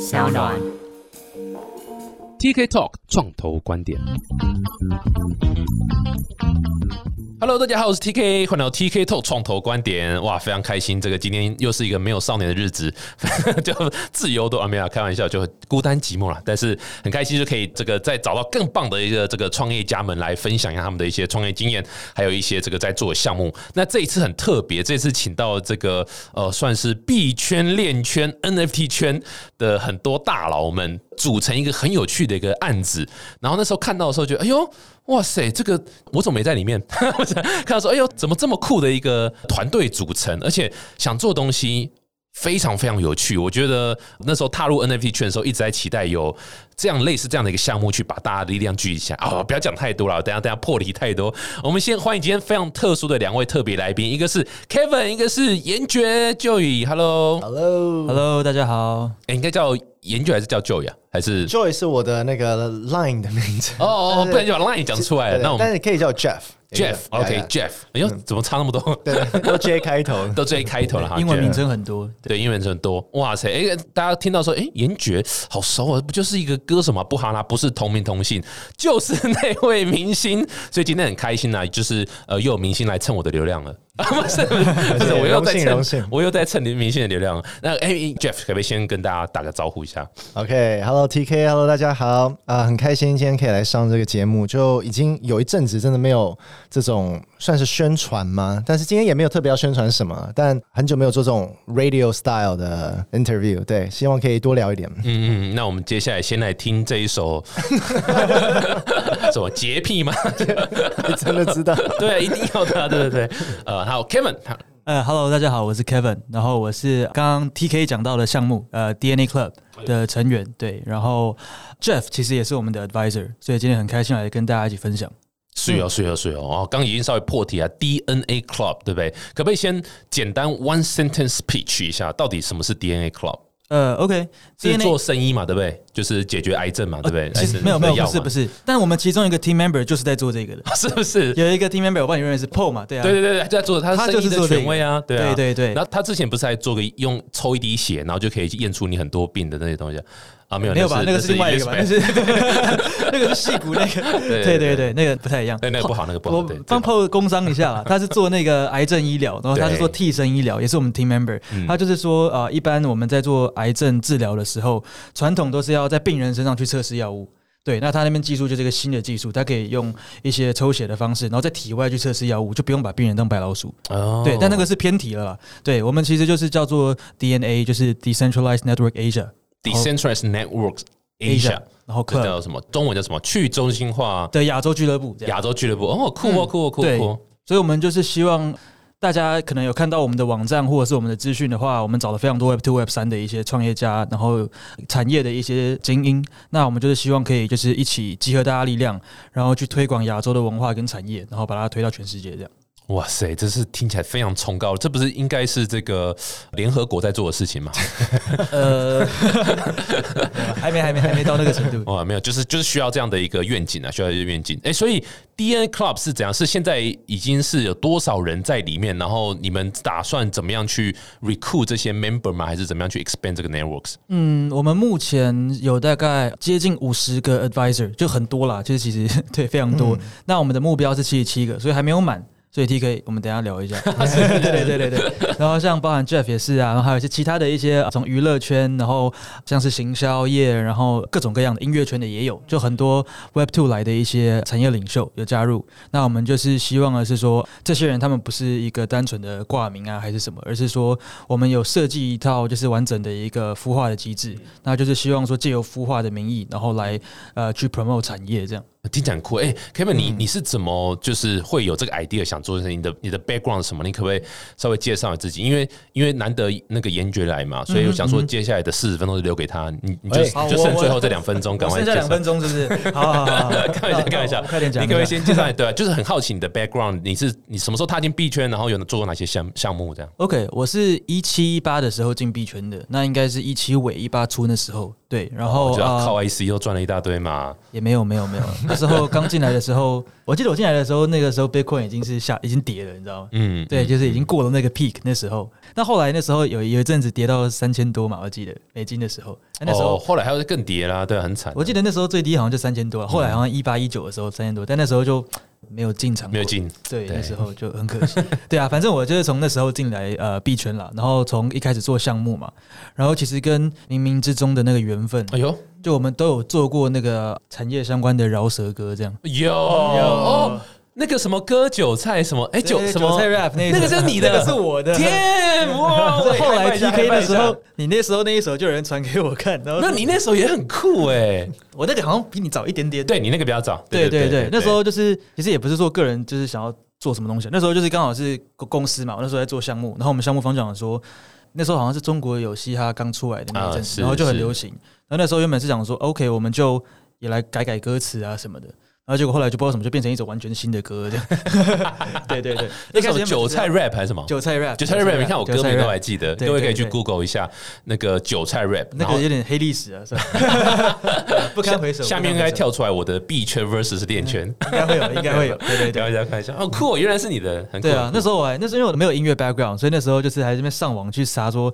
小暖。TK Talk 创投观点。Hello，大家好，我是 TK，欢迎来到 TK Talk 创投观点。哇，非常开心，这个今天又是一个没有少年的日子，就自由都啊没有开玩笑，就孤单寂寞了。但是很开心，就可以这个再找到更棒的一个这个创业家们来分享一下他们的一些创业经验，还有一些这个在做的项目。那这一次很特别，这次请到这个呃，算是币圈、链圈、NFT 圈的很多大佬们。组成一个很有趣的一个案子，然后那时候看到的时候，觉得哎呦，哇塞，这个我怎么没在里面？看到说，哎呦，怎么这么酷的一个团队组成，而且想做东西非常非常有趣。我觉得那时候踏入 NFT 圈的时候，一直在期待有这样类似这样的一个项目，去把大家的力量聚一下啊！不要讲太多了，等下等下破题太多。我们先欢迎今天非常特殊的两位特别来宾，一个是 Kevin，一个是严爵就以。Hello，Hello，Hello，大家好。哎，应该叫严爵还是叫 Joy 啊？还是 Joy 是我的那个 Line 的名字哦哦，不然就把 Line 讲出来了。那我们但是可以叫 Jeff。Jeff，OK，Jeff，哎呦，怎么差那么多？对，都 J 开头，都 J 开头了哈。英文名称很多，对，英文名称很多。哇塞，哎，大家听到说，哎，严爵好熟啊，不就是一个歌手吗？不哈啦，不是同名同姓，就是那位明星。所以今天很开心啊，就是呃，又有明星来蹭我的流量了。不是不是，我又在蹭，我又在蹭你明星的流量。那哎，Jeff，可不可以先跟大家打个招呼一下？OK，Hello TK，Hello 大家好啊，很开心今天可以来上这个节目，就已经有一阵子真的没有这种算是宣传吗？但是今天也没有特别要宣传什么，但很久没有做这种 radio style 的 interview，对，希望可以多聊一点。嗯嗯，那我们接下来先来听这一首 什么洁癖吗？你真的知道？对，一定要的，对对对，呃。好，Kevin，呃，Hello，大家好，我是 Kevin，然后我是刚刚 TK 讲到的项目，呃，DNA Club 的成员，对，然后 Jeff 其实也是我们的 advisor，所以今天很开心来跟大家一起分享。是哦，是哦，是哦，哦，刚已经稍微破题啊，DNA Club 对不对？可不可以先简单 one sentence speech 一下，到底什么是 DNA Club？呃，OK，是做生意嘛，对不对？就是解决癌症嘛，对不对？其实没有没有，不是不是，但我们其中一个 team member 就是在做这个的，是不是？有一个 team member，我帮你认为是 Paul 嘛，对啊，对对对在做，他他就是做权威啊，对对对对。然后他之前不是还做个用抽一滴血，然后就可以验出你很多病的那些东西啊？没有没有吧？那个是另外一个吧？那是 那个是戏骨那个，对对对，那个不太一样，对那个不好，那个不好。我帮 Paul 工商一下啦，他是做那个癌症医疗，然后他是做替身医疗，也是我们 team member。他就是说啊，一般我们在做癌症治疗的时候，传统都是要在病人身上去测试药物。对，那他那边技术就是一个新的技术，他可以用一些抽血的方式，然后在体外去测试药物，就不用把病人当白老鼠。哦，对，但那个是偏题了啦。对我们其实就是叫做 DNA，就是 Decentralized Network Asia。Decentralized Networks Asia，然后叫什么？中文叫什么？去中心化的亚洲俱乐部。亚洲俱乐部哦，酷哦，酷哦，酷哦。所以我们就是希望。大家可能有看到我们的网站或者是我们的资讯的话，我们找了非常多 Web Two、Web 三的一些创业家，然后产业的一些精英。那我们就是希望可以就是一起集合大家力量，然后去推广亚洲的文化跟产业，然后把它推到全世界这样。哇塞，这是听起来非常崇高，这不是应该是这个联合国在做的事情吗？呃，还没还没还没到那个程度。哇，没有，就是就是需要这样的一个愿景啊，需要一个愿景。哎，所以 DNA Club 是怎样？是现在已经是有多少人在里面？然后你们打算怎么样去 recruit 这些 member 吗？还是怎么样去 expand 这个 networks？嗯，我们目前有大概接近五十个 advisor，就很多啦，就是其实 对非常多。那我们的目标是七十七个，所以还没有满。所以 T K，我们等下聊一下。对对对对对。然后像包含 Jeff 也是啊，然后还有一些其他的一些从娱乐圈，然后像是行销业，然后各种各样的音乐圈的也有，就很多 Web Two 来的一些产业领袖有加入。那我们就是希望的是说，这些人他们不是一个单纯的挂名啊，还是什么，而是说我们有设计一套就是完整的一个孵化的机制，那就是希望说借由孵化的名义，然后来呃去 promote 产业这样。听起来很酷哎，Kevin，你你是怎么就是会有这个 idea 想做的？你的你的 background 什么？你可不可以稍微介绍自己？因为因为难得那个严爵来嘛，所以我想说接下来的四十分钟就留给他，你你就就剩最后这两分钟，赶快剩下两分钟是不是？好好 好，开玩笑，开玩笑，快点讲。你可不可以先介绍？对，就是很好奇你的 background，你是你什么时候踏进币圈，然后有做过哪些项项目？这样？OK，我是一七一八的时候进币圈的，那应该是一七尾一八初那时候。对，然后靠 IC 又赚了一大堆嘛。也没有没有没有，那时候刚进来的时候，我记得我进来的时候，那个时候 Bitcoin 已经是下已经跌了，你知道吗？嗯，对，就是已经过了那个 peak 那时候。那后来那时候有有一阵子跌到三千多嘛，我记得美金的时候，那时候、哦、后来还有更跌啦，对，很惨。我记得那时候最低好像就三千多，后来好像一八一九的时候三千多，但那时候就没有进场，没有进，对，那时候就很可惜。对啊，反正我就是从那时候进来呃币圈了，然后从一开始做项目嘛，然后其实跟冥冥之中的那个缘分，哎呦，就我们都有做过那个产业相关的饶舌歌这样。有。哦，那个什么割韭菜什么，哎韭什么韭菜 rap 那那个是 你的，那个是我的。天哇！这后来 PK 的时候，，你那时候那一首就有人传给我看，然后那你那时候也很酷哎。我那个好像比你早一点点。对你那个比较早，对对对，那时候就是其实也不是说个人就是想要做什么东西，那时候就是刚好是公司嘛，我那时候在做项目，然后我们项目方讲说，那时候好像是中国有嘻哈刚出来的那一阵然后就很流行，然后那时候原本是想说 OK，我们就也来改改歌词啊什么的。然后结果后来就不知道什么，就变成一首完全新的歌这样。对对对，那首韭菜 rap 还是什么？韭菜 rap，韭菜 rap，你看我歌名都还记得，各位可以去 Google 一下那个韭菜 rap，那个有点黑历史啊，是吧？不堪回首。下面应该跳出来我的 B 圈 versus 链圈，应该会有，应该会有。对对对给大。家看一下。哦，酷哦，原来是你的，很酷对啊，那时候我还那时候因为我没有音乐 background，所以那时候就是还在那边上网去查说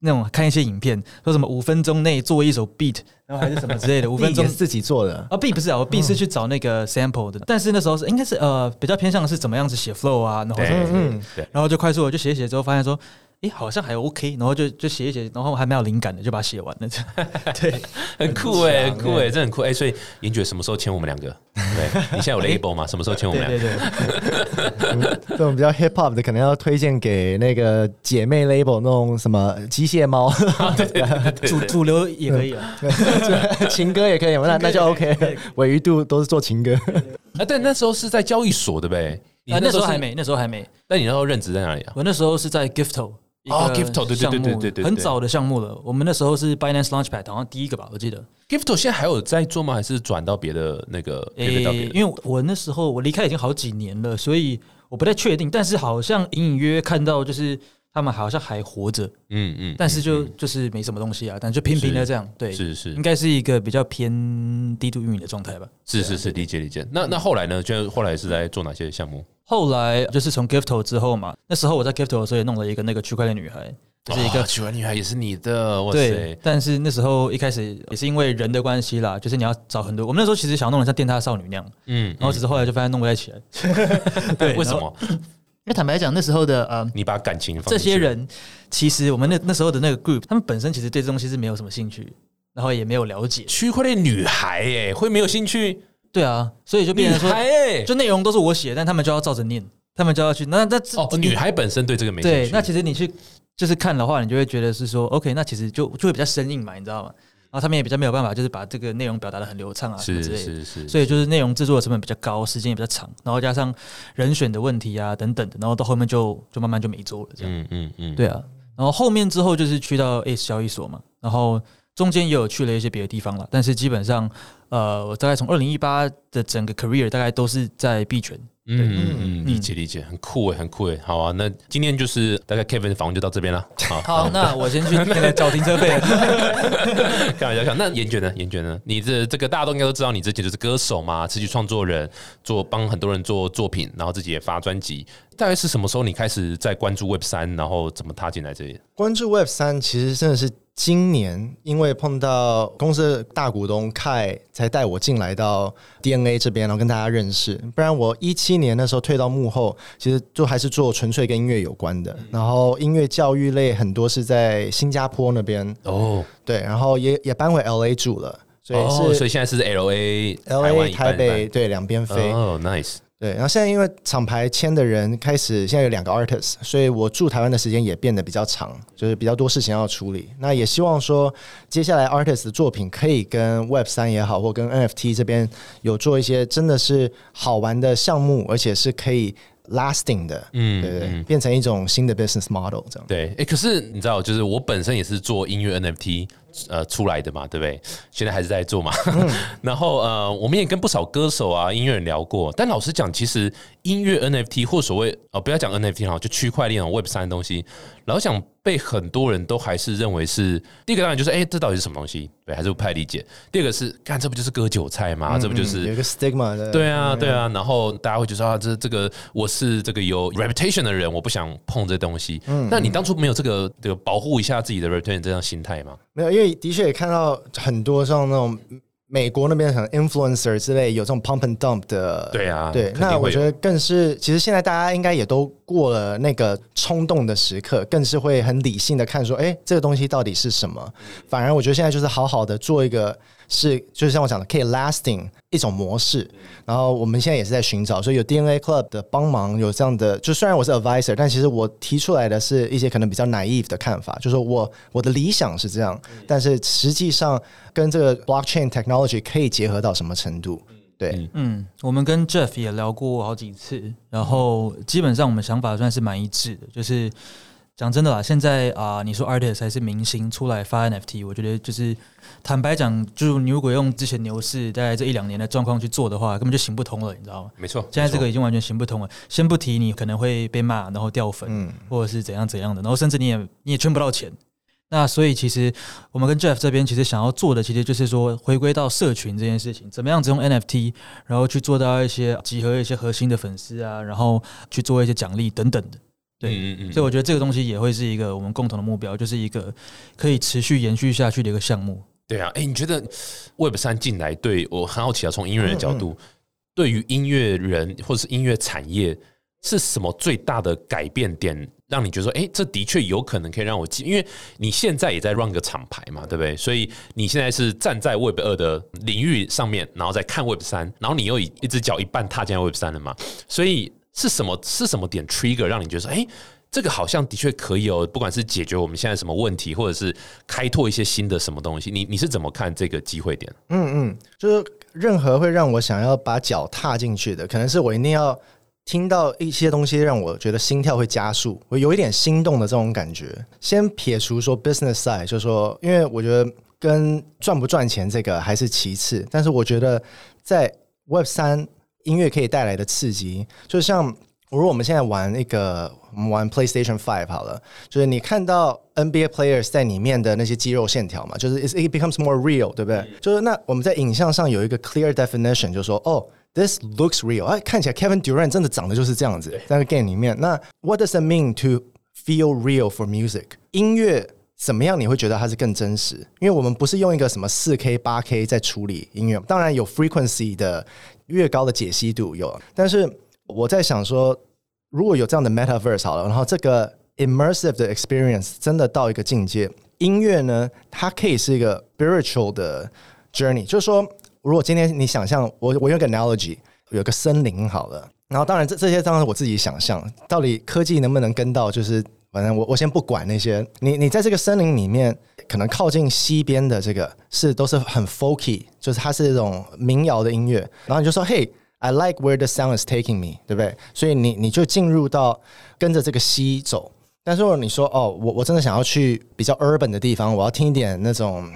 那种看一些影片，说什么五分钟内做一首 beat，然后还是什么之类的，五分钟是自己做的，啊 beat 不是啊，我 beat 是去找那个 sample 的，但是那时候是应该是呃比较偏向是怎么样子写 flow 啊，然后对什么嗯对，然后就快速的就写写之后发现说。诶，好像还 OK，然后就就写一写，然后还蛮有灵感的，就把它写完了。这 样对，很酷哎，很酷哎，真的很酷哎。所以严爵什么时候签我们两个？对，你现在有 label 吗？什么时候签我们对两对个？对，这种比较 hip hop 的，可能要推荐给那个姐妹 label 那种什么机械猫，主主流也可以啊。情歌也可以嘛，那那就 OK。尾鱼度都是做情歌，啊，但那时候是在交易所，对不对？啊，那时候是还。没，那时候还没。那你那时候任职在哪里啊？我那时候是在 Gifto。哦，Gifto，对对对项目对对对对很早的项目了。我们那时候是 Binance Launchpad，好像第一个吧，我记得。Gifto 现在还有在做吗？还是转到别的那个？别诶？因为我那时候我离开已经好几年了，所以我不太确定。但是好像隐隐约约看到，就是他们好像还活着，嗯嗯，但是就嗯就是没什么东西啊，但就平平的这样。对，是是应该是一个比较偏低度运营的状态吧。是是是，理解理解。那那后来呢？就后来是在做哪些项目？后来就是从 Gifto 之后嘛，那时候我在 Gifto 的时候也弄了一个那个区块链女孩，就是一个区块链女孩也是你的，哇对塞，！但是那时候一开始也是因为人的关系啦，就是你要找很多。我们那时候其实想弄得像电塔少女那样，嗯，然后只是后来就发现弄不太起来。对，为什？么？因为坦白讲，那时候的呃你把感情放这些人，其实我们那那时候的那个 group，他们本身其实对这东西是没有什么兴趣，然后也没有了解。区块链女孩哎，会没有兴趣？对啊，所以就变女成说，孩哎，就内容都是我写，但他们就要照着念，他们就要去。那那哦，女孩本身对这个没兴趣。，对那其实你去就是看的话，你就会觉得是说，OK，那其实就就会比较生硬嘛，你知道吗？然后他们也比较没有办法，就是把这个内容表达的很流畅啊，什么之类的。是是，所以就是内容制作的成本比较高，时间也比较长，然后加上人选的问题啊等等的，然后到后面就就慢慢就没做了这样。嗯嗯嗯，对啊，然后后面之后就是去到 ACE 交易所嘛，然后中间也有去了一些别的地方了，但是基本上，呃，我大概从二零一八的整个 career 大概都是在币圈。嗯嗯嗯，理嗯解理解，很酷哎，很酷哎。好啊，那今天就是大概 Kevin 的访问就到这边了。好，好，那我先去那个找停车费。开玩笑，看那严卷呢？严卷呢？你这这个大家都应该都知道，你之前就是歌手嘛，词曲创作人，做帮很多人做作品，然后自己也发专辑。大概是什么时候你开始在关注 Web 三，然后怎么踏进来这里？关注 Web 三其实真的是今年，因为碰到公司的大股东 Kai 才带我进来到 DNA 这边，然后跟大家认识。不然我一七年那时候退到幕后，其实就还是做纯粹跟音乐有关的。然后音乐教育类很多是在新加坡那边，哦，对，然后也也搬回 LA 住了，所以哦，是所以现在是 L A L A 台北对两边飞。哦，nice，对，然后现在因为厂牌签的人开始现在有两个 artist，所以我住台湾的时间也变得比较长，就是比较多事情要处理。那也希望说，接下来 artist 的作品可以跟 Web 三也好，或跟 NFT 这边有做一些真的是好玩的项目，而且是可以 lasting 的，嗯对对，嗯变成一种新的 business model 这样。对，哎、可是你知道，就是我本身也是做音乐 NFT 呃出来的嘛，对不对？现在还是在做嘛。然后呃，我们也跟不少歌手啊、音乐人聊过，但老实讲，其实音乐 NFT 或所谓呃，不要讲 NFT 哈，就区块链 Web 三的东西，老想被很多人都还是认为是第一个当然就是哎，这到底是什么东西？对，还是不太理解。第二个是，看这不就是割韭菜吗？这不就是有一个 stigma 的？对啊，对啊。然后大家会觉得啊，这这个我是这个有 reputation 的人，我不想碰这东西。嗯，那你当初没有这个这个保护一下自己的 reputation 这样心态吗？没有，因为的确也看到很多像那种美国那边很 influencer 之类有这种 pump and dump 的。对啊，对。那我觉得更是，其实现在大家应该也都过了那个冲动的时刻，更是会很理性的看说，哎，这个东西到底是什么？反而我觉得现在就是好好的做一个。是，就是像我讲的，可以 lasting 一种模式。然后我们现在也是在寻找，所以有 DNA Club 的帮忙，有这样的。就虽然我是 advisor，但其实我提出来的是一些可能比较 naive 的看法，就是我我的理想是这样，但是实际上跟这个 blockchain technology 可以结合到什么程度？对，嗯，我们跟 Jeff 也聊过好几次，然后基本上我们想法算是蛮一致的，就是。讲真的啦，现在啊，你说 artist 还是明星出来发 NFT，我觉得就是坦白讲，就是你如果用之前牛市大概这一两年的状况去做的话，根本就行不通了，你知道吗？没错，现在这个已经完全行不通了。先不提你可能会被骂，然后掉粉，或者是怎样怎样的，然后甚至你也你也圈不到钱。那所以其实我们跟 Jeff 这边其实想要做的，其实就是说回归到社群这件事情，怎么样子用 NFT，然后去做到一些集合一些核心的粉丝啊，然后去做一些奖励等等的。对，嗯嗯所以我觉得这个东西也会是一个我们共同的目标，就是一个可以持续延续下去的一个项目。对啊，哎，你觉得 Web 三进来对我很好奇啊？从音乐人的角度，对于音乐人或者是音乐产业是什么最大的改变点，让你觉得说，哎，这的确有可能可以让我进？因为你现在也在 run 个厂牌嘛，对不对？所以你现在是站在 Web 二的领域上面，然后再看 Web 三，然后你又一一只脚一半踏进 Web 三了嘛，所以。是什么是什么点 trigger 让你觉得说，哎，这个好像的确可以哦，不管是解决我们现在什么问题，或者是开拓一些新的什么东西，你你是怎么看这个机会点？嗯嗯，就是任何会让我想要把脚踏进去的，可能是我一定要听到一些东西，让我觉得心跳会加速，我有一点心动的这种感觉。先撇除说 business side，就是说，因为我觉得跟赚不赚钱这个还是其次，但是我觉得在 Web 三。音乐可以带来的刺激，就像如果我们现在玩那个，我们玩 PlayStation Five 好了，就是你看到 NBA players 在里面的那些肌肉线条嘛，就是 it becomes more real，对不对？就是那我们在影像上有一个 clear definition，就说哦，this looks real，哎，看起来 Kevin Durant 真的长得就是这样子，在 game 里面。那 what does it mean to feel real for music？音乐怎么样你会觉得它是更真实？因为我们不是用一个什么四 K、八 K 在处理音乐，当然有 frequency 的。越高的解析度有，但是我在想说，如果有这样的 metaverse 好了，然后这个 immersive 的 experience 真的到一个境界，音乐呢，它可以是一个 spiritual 的 journey。就是说，如果今天你想象，我我用个 analogy，有个森林好了，然后当然这这些当然我自己想象，到底科技能不能跟到？就是反正我我先不管那些，你你在这个森林里面。可能靠近西边的这个是都是很 folky，就是它是一种民谣的音乐。然后你就说：“Hey, I like where the sound is taking me，对不对？”所以你你就进入到跟着这个西走。但是如果你说：“哦，我我真的想要去比较 urban 的地方，我要听一点那种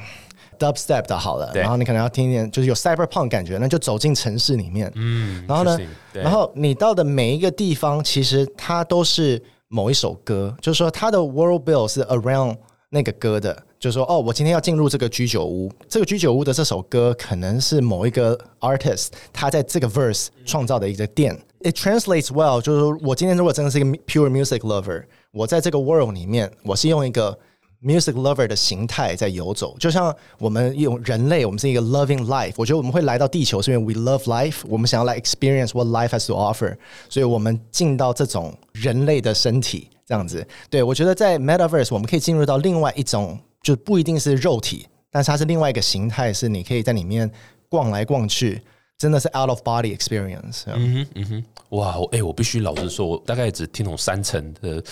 dubstep 的，好了。”然后你可能要听一点就是有 cyberpunk 感觉，那就走进城市里面。嗯。然后呢？然后你到的每一个地方，其实它都是某一首歌，就是说它的 world bill 是 around 那个歌的。就是说哦，我今天要进入这个居酒屋。这个居酒屋的这首歌可能是某一个 artist 他在这个 verse 创造的一个店。It translates well，就是说我今天如果真的是一个 pure music lover，我在这个 world 里面，我是用一个 music lover 的形态在游走。就像我们用人类，我们是一个 loving life。我觉得我们会来到地球是因为 we love life，我们想要来 experience what life has to offer，所以我们进到这种人类的身体这样子。对我觉得在 metaverse 我们可以进入到另外一种。就不一定是肉体，但是它是另外一个形态，是你可以在里面逛来逛去，真的是 out of body experience。嗯哼，嗯哼，哇，哎，我必须老实说，我大概只听懂三成的，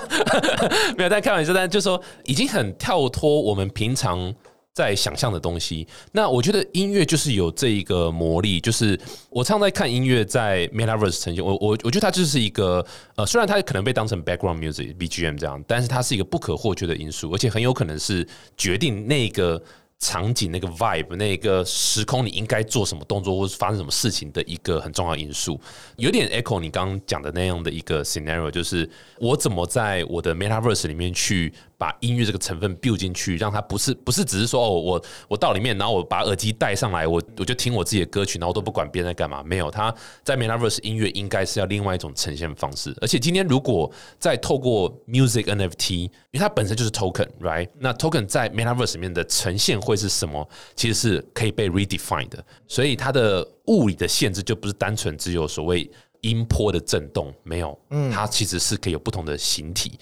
没有在开玩笑，但就说已经很跳脱我们平常在想象的东西。那我觉得音乐就是有这一个魔力，就是我常在看音乐在 Metaverse 呈现，我我我觉得它就是一个呃，虽然它可能被当成 background music BGM 这样，但是它是一个不可或缺的因素，而且很有可能是决定那个。场景那个 vibe，那个时空，你应该做什么动作，或是发生什么事情的一个很重要因素，有点 echo 你刚刚讲的那样的一个 scenario，就是我怎么在我的 metaverse 里面去。把音乐这个成分 build 进去，让它不是不是只是说哦，我我到里面，然后我把耳机戴上来，我我就听我自己的歌曲，然后都不管别人在干嘛。没有，它在 Metaverse 音乐应该是要另外一种呈现方式。而且今天如果再透过 Music NFT，因为它本身就是 token，right？那 token 在 Metaverse 里面的呈现会是什么？其实是可以被 redefine 的。所以它的物理的限制就不是单纯只有所谓音波的震动，没有，嗯，它其实是可以有不同的形体。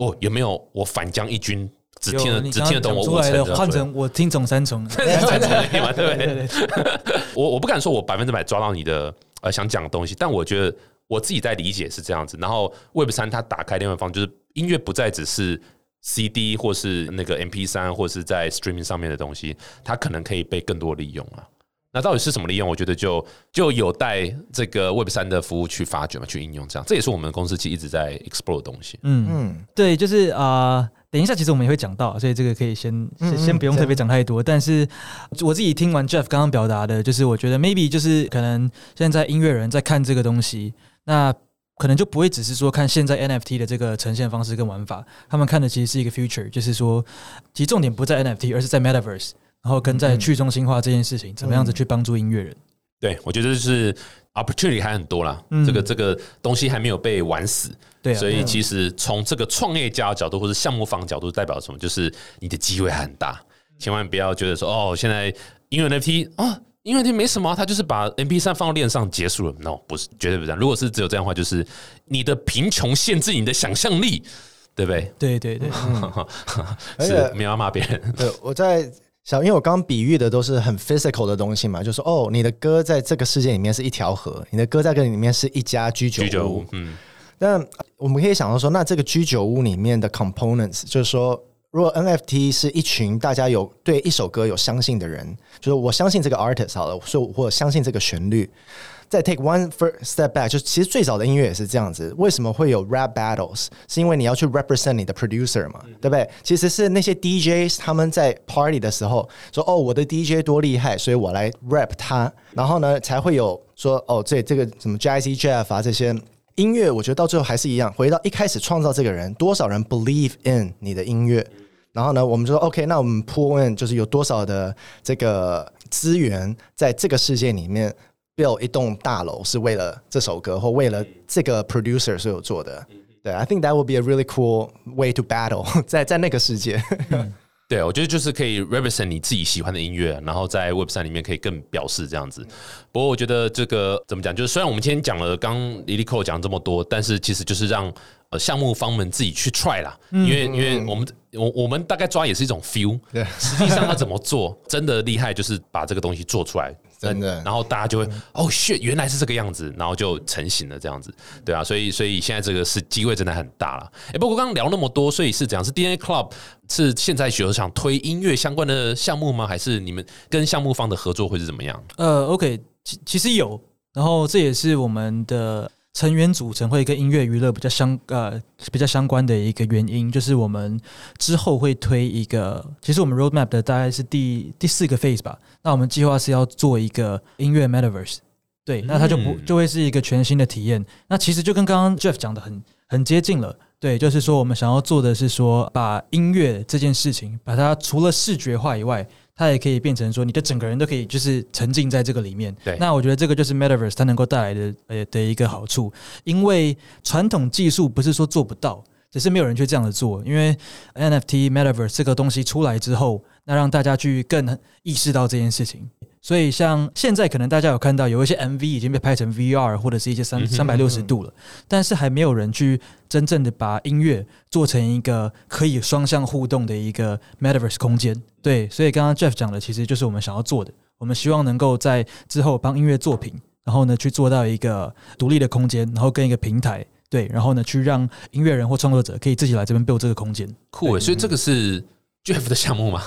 哦，有没有我反将一军，只听得只听得懂我五成，换成我听总三重，三重嘛，对不对？我我不敢说我百分之百抓到你的呃想讲的东西，但我觉得我自己在理解是这样子。然后 Web 三它打开另外一方，就是音乐不再只是 CD 或是那个 MP 三或是在 Streaming 上面的东西，它可能可以被更多利用啊。那到底是什么利用？我觉得就就有待这个 Web 三的服务去发掘嘛，去应用这样。这也是我们公司其实一直在 explore 的东西。嗯嗯，对，就是啊，等一下其实我们也会讲到，所以这个可以先先不用特别讲太多。但是我自己听完 Jeff 刚刚表达的，就是我觉得 maybe 就是可能现在音乐人在看这个东西，那可能就不会只是说看现在 NFT 的这个呈现方式跟玩法，他们看的其实是一个 future，就是说其实重点不在 NFT，而是在 Metaverse。然后跟在去中心化这件事情，怎么样子去帮助音乐人？对，我觉得就是 opportunity 还很多啦。这个这个东西还没有被玩死，对。所以其实从这个创业家的角度或者项目方角度，代表什么？就是你的机会很大，千万不要觉得说哦，现在音乐 NFT 啊，音乐 NFT 没什么，他就是把 MP 三放到链上结束了。No，不是，绝对不是这样。如果是只有这样的话，就是你的贫穷限制你的想象力，对不对？对对对，是没有骂别人。对，我在。小，因为我刚刚比喻的都是很 physical 的东西嘛，就是哦，你的歌在这个世界里面是一条河，你的歌在这里面是一家居酒屋。嗯，那我们可以想到说，那这个居酒屋里面的 components，就是说，如果 NFT 是一群大家有对一首歌有相信的人，就是我相信这个 artist 好了，所以我相信这个旋律。再 take one first step back，就其实最早的音乐也是这样子。为什么会有 rap battles？是因为你要去 represent 你的 producer 嘛，对不对？其实是那些 DJs 他们在 party 的时候说：“哦，我的 DJ 多厉害，所以我来 rap 他。”然后呢，才会有说：“哦，这这个什么 Jazzy Jeff 啊这些音乐。”我觉得到最后还是一样，回到一开始创造这个人，多少人 believe in 你的音乐。然后呢，我们说 OK，那我们 pull in 就是有多少的这个资源在这个世界里面。Build 一栋大楼是为了这首歌或为了这个 producer 所有做的。对，I think that would be a really cool way to battle 在在那个世界。对，我觉得就是可以 represent 你自己喜欢的音乐，然后在 Web 三里面可以更表示这样子。不过我觉得这个怎么讲，就是虽然我们今天讲了刚 Lily Cole 讲这么多，但是其实就是让呃项目方们自己去 try 啦，因为因为我们。我我们大概抓也是一种 feel，对，实际上要怎么做，真的厉害就是把这个东西做出来，真的，然后大家就会哦，shit，原来是这个样子，然后就成型了这样子，对啊，所以所以现在这个是机会真的很大了。哎，不过刚刚聊那么多，所以是怎样？是 DNA Club 是现在有想推音乐相关的项目吗？还是你们跟项目方的合作会是怎么样？呃，OK，其其实有，然后这也是我们的。成员组成会跟音乐娱乐比较相呃比较相关的一个原因，就是我们之后会推一个，其实我们 roadmap 的大概是第第四个 phase 吧。那我们计划是要做一个音乐 metaverse，对，那它就不就会是一个全新的体验。那其实就跟刚刚 Jeff 讲的很很接近了，对，就是说我们想要做的是说把音乐这件事情，把它除了视觉化以外。它也可以变成说，你的整个人都可以就是沉浸在这个里面。对，那我觉得这个就是 Metaverse 它能够带来的呃的一个好处，因为传统技术不是说做不到，只是没有人去这样的做。因为 NFT Metaverse 这个东西出来之后，那让大家去更意识到这件事情。所以，像现在可能大家有看到有一些 MV 已经被拍成 VR 或者是一些三三百六十度了，但是还没有人去真正的把音乐做成一个可以双向互动的一个 Metaverse 空间。对，所以刚刚 Jeff 讲的其实就是我们想要做的。我们希望能够在之后帮音乐作品，然后呢去做到一个独立的空间，然后跟一个平台，对，然后呢去让音乐人或创作者可以自己来这边 build 这个空间。酷诶，所以这个是。Jeff 的项目吗？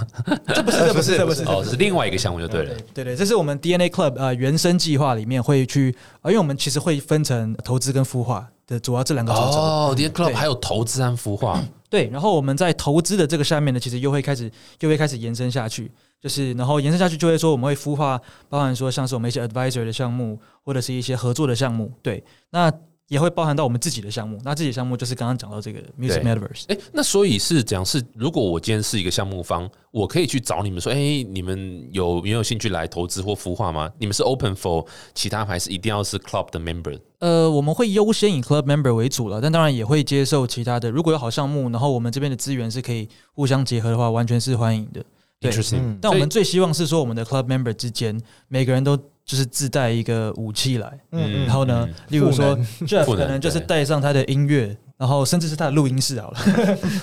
这不是，这不是，这不是，哦，是另外一个项目就对了。对对，这是我们 DNA Club 呃原生计划里面会去啊，因为我们其实会分成投资跟孵化的主要这两个组成。哦，DNA Club 还有投资和孵化。对，然后我们在投资的这个下面呢，其实又会开始又会开始延伸下去，就是然后延伸下去就会说我们会孵化，包含说像是我们一些 advisor 的项目，或者是一些合作的项目。对，那。也会包含到我们自己的项目，那自己项目就是刚刚讲到这个 Music Metaverse。哎，那所以是讲是，如果我今天是一个项目方，我可以去找你们说，哎，你们有没有兴趣来投资或孵化吗？你们是 Open for 其他还是一定要是 Club 的 Member？呃，我们会优先以 Club Member 为主了，但当然也会接受其他的。如果有好项目，然后我们这边的资源是可以互相结合的话，完全是欢迎的。对，但我们最希望是说，我们的 Club Member 之间每个人都。就是自带一个武器来，嗯然后呢，例如说，Jeff 可能就是带上他的音乐。然后甚至是他的录音室好了，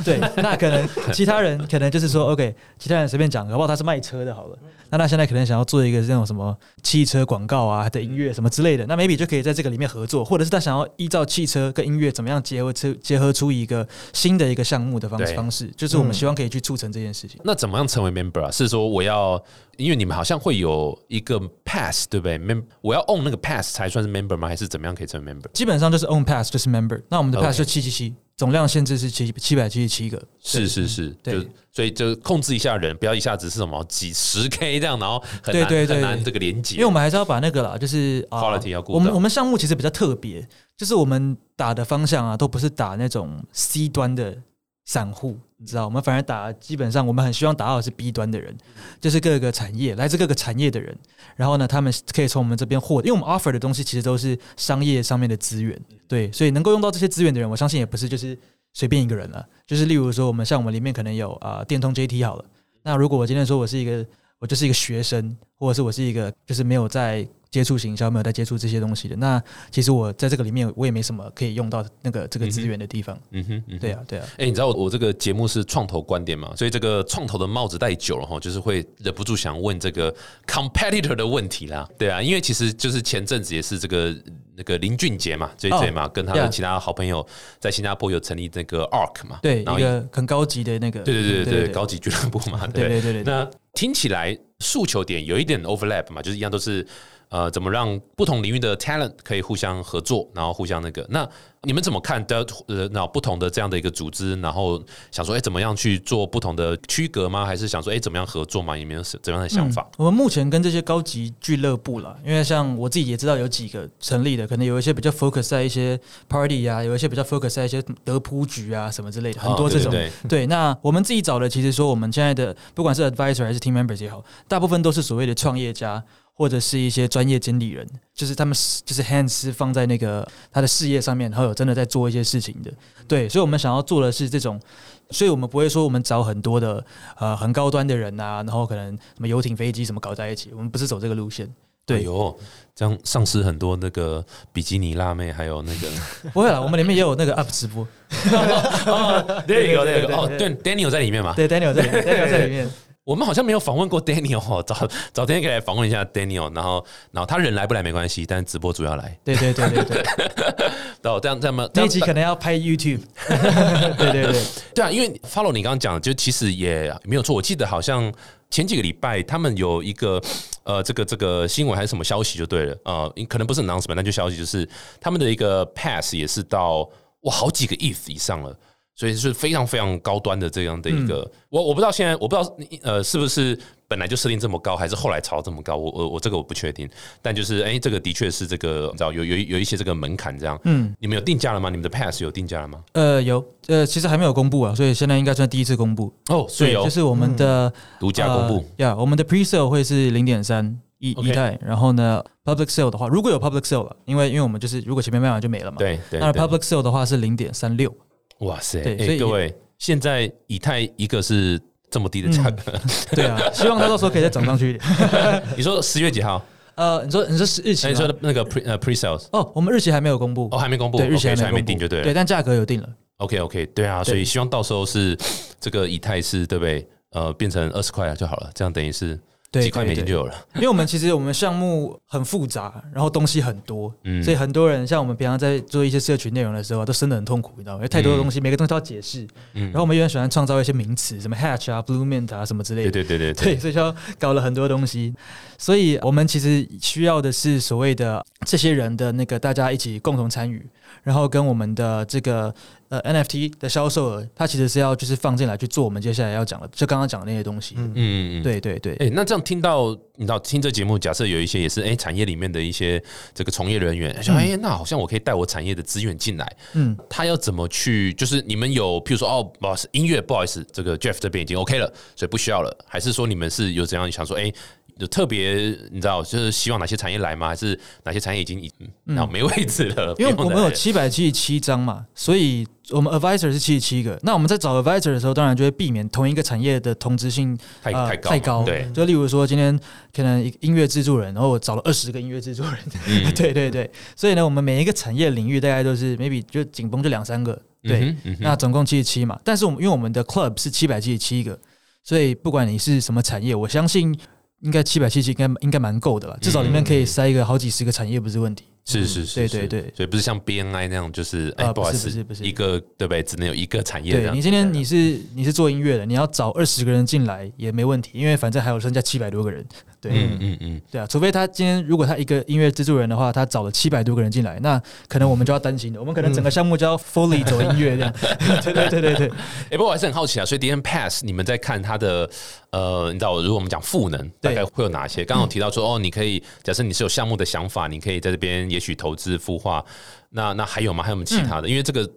对，那可能其他人可能就是说，OK，其他人随便讲，搞不好他是卖车的，好了，那他现在可能想要做一个这种什么汽车广告啊的音乐什么之类的，那 maybe 就可以在这个里面合作，或者是他想要依照汽车跟音乐怎么样结合出结合出一个新的一个项目的方式方式，就是我们希望可以去促成这件事情。那怎么样成为 member 啊？是说我要，因为你们好像会有一个 pass 对不对？mem 我要 own 那个 pass 才算是 member 吗？还是怎么样可以成为 member？基本上就是 own pass 就是 member，那我们的 pass 就七七。七，总量限制是七七百七十七个，是是是，对，所以就控制一下人，不要一下子是什么几十 K 这样，然后很难很难这个连接，因为我们还是要把那个啦，就是 quality 要顾。我们我们项目其实比较特别，就是我们打的方向啊，都不是打那种 C 端的。散户，你知道，我们反而打，基本上我们很希望打到的是 B 端的人，就是各个产业来自各个产业的人，然后呢，他们可以从我们这边获，因为我们 offer 的东西其实都是商业上面的资源，对，所以能够用到这些资源的人，我相信也不是就是随便一个人了，就是例如说，我们像我们里面可能有啊电通 JT 好了，那如果我今天说我是一个，我就是一个学生，或者是我是一个就是没有在。接触行销没有在接触这些东西的，那其实我在这个里面我也没什么可以用到那个这个资源的地方。嗯哼，对啊，对啊。哎，你知道我我这个节目是创投观点嘛？所以这个创投的帽子戴久了哈，就是会忍不住想问这个 competitor 的问题啦。对啊，因为其实就是前阵子也是这个那个林俊杰嘛，J J 嘛，跟他的其他好朋友在新加坡有成立那个 Ark 嘛，对，一个很高级的那个，对对对对高级俱乐部嘛，对对对对。那听起来诉求点有一点 overlap 嘛，就是一样都是。呃，怎么让不同领域的 talent 可以互相合作，然后互相那个？那你们怎么看的？呃，那不同的这样的一个组织，然后想说，哎，怎么样去做不同的区隔吗？还是想说，哎，怎么样合作吗？有没有怎样的想法？我们目前跟这些高级俱乐部了，因为像我自己也知道有几个成立的，可能有一些比较 focus 在一些 party 啊，有一些比较 focus 在一些德扑局啊什么之类的，很多这种。对，那我们自己找的，其实说我们现在的不管是 advisor 还是 team members 也好，大部分都是所谓的创业家。或者是一些专业经理人，就是他们就是 hands 是放在那个他的事业上面，然后有真的在做一些事情的，对，所以我们想要做的是这种，所以我们不会说我们找很多的呃很高端的人啊，然后可能什么游艇、飞机什么搞在一起，我们不是走这个路线。对，有这样丧失很多那个比基尼辣妹，还有那个 不会了，我们里面也有那个 up 直播，对，有那个哦，对，Daniel 在里面嘛，对，Daniel 在，Daniel 在里面。我们好像没有访问过 Daniel，找找天可以来访问一下 Daniel，然后然后他人来不来没关系，但直播主要来。对对对对对，哦，这样这样这一集可能要拍 YouTube。对对对对啊，因为 Follow 你刚刚讲的，就其实也没有错。我记得好像前几个礼拜他们有一个呃这个这个新闻还是什么消息就对了，呃，可能不是 announcement，那就消息就是他们的一个 Pass 也是到哇好几个 if 以上了。所以是非常非常高端的这样的一个，我我不知道现在我不知道呃是不是本来就设定这么高，还是后来炒这么高，我我我这个我不确定。但就是哎，这个的确是这个，你知道有有有一些这个门槛这样。嗯，你们有定价了吗？你们的 Pass 有定价了吗？呃，有，呃，其实还没有公布啊，所以现在应该算第一次公布哦。所以就是我们的独家公布呀，我们的 Pre Sale 会是零点三一一代，然后呢 Public Sale 的话，如果有 Public Sale 了，因为因为我们就是如果前面卖完就没了嘛。对对。那 Public Sale 的话是零点三六。哇塞！哎，各位。现在以太一个是这么低的价格，对啊，希望它到时候可以再涨上去一点。你说十月几号？呃，你说你说是日期？你说的那个 pre 呃 pre sales？哦，我们日期还没有公布，哦，还没公布，对，日期还没定就对了。对，但价格有定了。OK OK，对啊，所以希望到时候是这个以太是对不对？呃，变成二十块就好了，这样等于是对几块美金就有了。因为我们其实我们项目很复杂，然后东西很多，嗯所以很多人像我们平常在做一些社群内容的时候啊，都生得很痛苦，你知道吗？因为太多的东西，每个东西都要解释。嗯然后我们也很喜欢创造一些名词，什么 hatch 啊、blue mint 啊什么之类的。对对对对对，所以就搞了很多东西，所以我们其实需要的是所谓的这些人的那个大家一起共同参与，然后跟我们的这个呃 NFT 的销售额，它其实是要就是放进来去做我们接下来要讲的，就刚刚讲的那些东西。嗯嗯嗯嗯。对对对，哎、那这样听到你知道听这节目，假设有一些也是哎、产业里面的一些这个从业人员，说哎、那好像我可以带我产业的资源进来，嗯，他要怎么去？就是你们有，譬如说哦，不好意思，音乐不好意思，这个 Jeff 这边已经 OK 了，所以不需要了，还是说你们是有怎样想说，哎、有特别你知道，就是希望哪些产业来吗？还是哪些产业已经已，那、没位置了？因为我们有七百七十七张嘛，所以我们 advisor 是七十七个。那我们在找 advisor 的时候，当然就会避免同一个产业的同质性太呃太高太高。对，就例如说，今天可能音乐制作人，然后我找了二十个音乐制作人，嗯 对对对。所以呢，我们每一个产业领域大概都是 maybe 就紧绷就两三个，对。那总共七十七嘛，但是我们因为我们的 club 是七百七十七个，所以不管你是什么产业，我相信应该七百七十七应该应该蛮够的吧，至少里面可以塞一个好几十个产业不是问题。是是是，是对对对所以不是像 BNI 那样，就是哎、啊不好意思，不是一个对不对？只能有一个产业。对你今天你是你是做音乐的，你要找二十个人进来也没问题，因为反正还有剩下七百多个人。对、嗯嗯嗯，对啊，除非他今天如果他一个音乐制作人的话，他找了七百多个人进来，那可能我们就要担心了，我们可能整个项目就要 fully 走音乐这样。对对对对对，哎、不过我还是很好奇啊，所以 DM Pass 你们在看他的呃，你知道，如果我们讲赋能，大概会有哪些？刚刚有提到说，哦，你可以假设你是有项目的想法，你可以在这边也许投资孵化。那那还有吗？还有没有其他的？因为这个